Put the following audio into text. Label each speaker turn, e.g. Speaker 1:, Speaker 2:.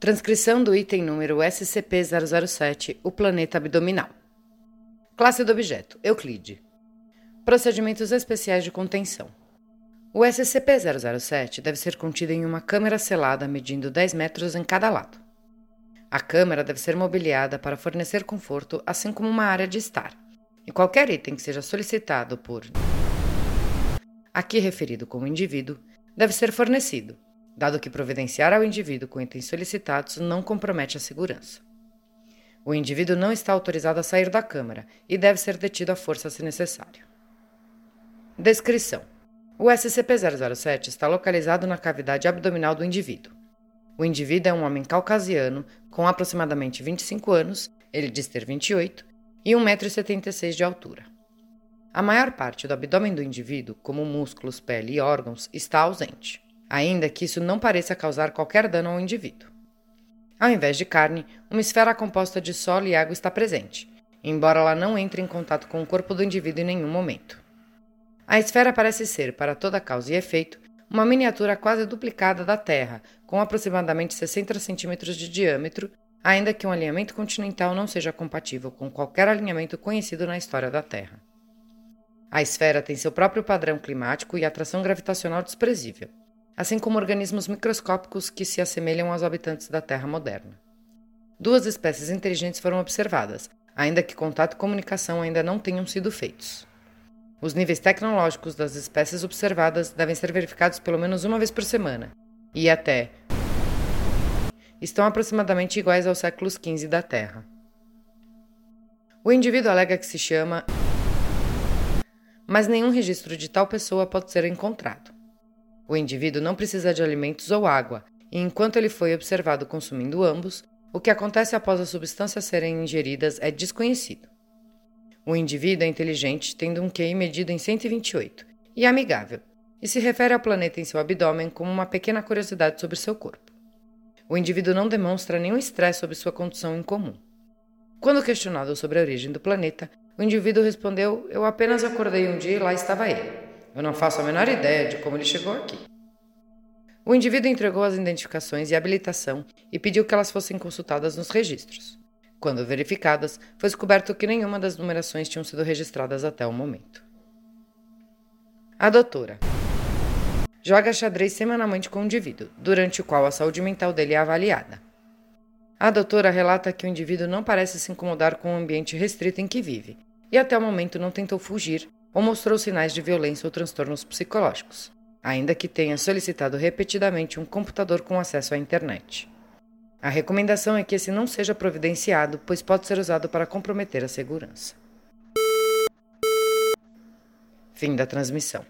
Speaker 1: Transcrição do item número SCP-007, o planeta abdominal. Classe do objeto: Euclide. Procedimentos especiais de contenção. O SCP-007 deve ser contido em uma câmara selada medindo 10 metros em cada lado. A câmara deve ser mobiliada para fornecer conforto, assim como uma área de estar, e qualquer item que seja solicitado por aqui referido como indivíduo deve ser fornecido, dado que providenciar ao indivíduo com itens solicitados não compromete a segurança. O indivíduo não está autorizado a sair da câmara e deve ser detido à força se necessário. Descrição: O SCP-007 está localizado na cavidade abdominal do indivíduo. O indivíduo é um homem caucasiano com aproximadamente 25 anos, ele diz ter 28, e 1,76m de altura. A maior parte do abdômen do indivíduo, como músculos, pele e órgãos, está ausente ainda que isso não pareça causar qualquer dano ao indivíduo. Ao invés de carne, uma esfera composta de solo e água está presente, embora ela não entre em contato com o corpo do indivíduo em nenhum momento. A esfera parece ser, para toda causa e efeito, uma miniatura quase duplicada da Terra, com aproximadamente 60 centímetros de diâmetro, ainda que um alinhamento continental não seja compatível com qualquer alinhamento conhecido na história da Terra. A esfera tem seu próprio padrão climático e atração gravitacional desprezível assim como organismos microscópicos que se assemelham aos habitantes da Terra moderna. Duas espécies inteligentes foram observadas, ainda que contato e comunicação ainda não tenham sido feitos. Os níveis tecnológicos das espécies observadas devem ser verificados pelo menos uma vez por semana, e até estão aproximadamente iguais aos séculos XV da Terra. O indivíduo alega que se chama, mas nenhum registro de tal pessoa pode ser encontrado. O indivíduo não precisa de alimentos ou água, e enquanto ele foi observado consumindo ambos, o que acontece após as substâncias serem ingeridas é desconhecido. O indivíduo é inteligente, tendo um QI medido em 128, e amigável, e se refere ao planeta em seu abdômen como uma pequena curiosidade sobre seu corpo. O indivíduo não demonstra nenhum estresse sobre sua condição incomum. Quando questionado sobre a origem do planeta, o indivíduo respondeu: Eu apenas acordei um dia e lá estava ele. Eu não faço a menor ideia de como ele chegou aqui. O indivíduo entregou as identificações e habilitação e pediu que elas fossem consultadas nos registros. Quando verificadas, foi descoberto que nenhuma das numerações tinham sido registradas até o momento. A doutora joga xadrez semanalmente com o indivíduo, durante o qual a saúde mental dele é avaliada. A doutora relata que o indivíduo não parece se incomodar com o ambiente restrito em que vive e até o momento não tentou fugir ou mostrou sinais de violência ou transtornos psicológicos, ainda que tenha solicitado repetidamente um computador com acesso à internet. A recomendação é que esse não seja providenciado, pois pode ser usado para comprometer a segurança. Fim da transmissão.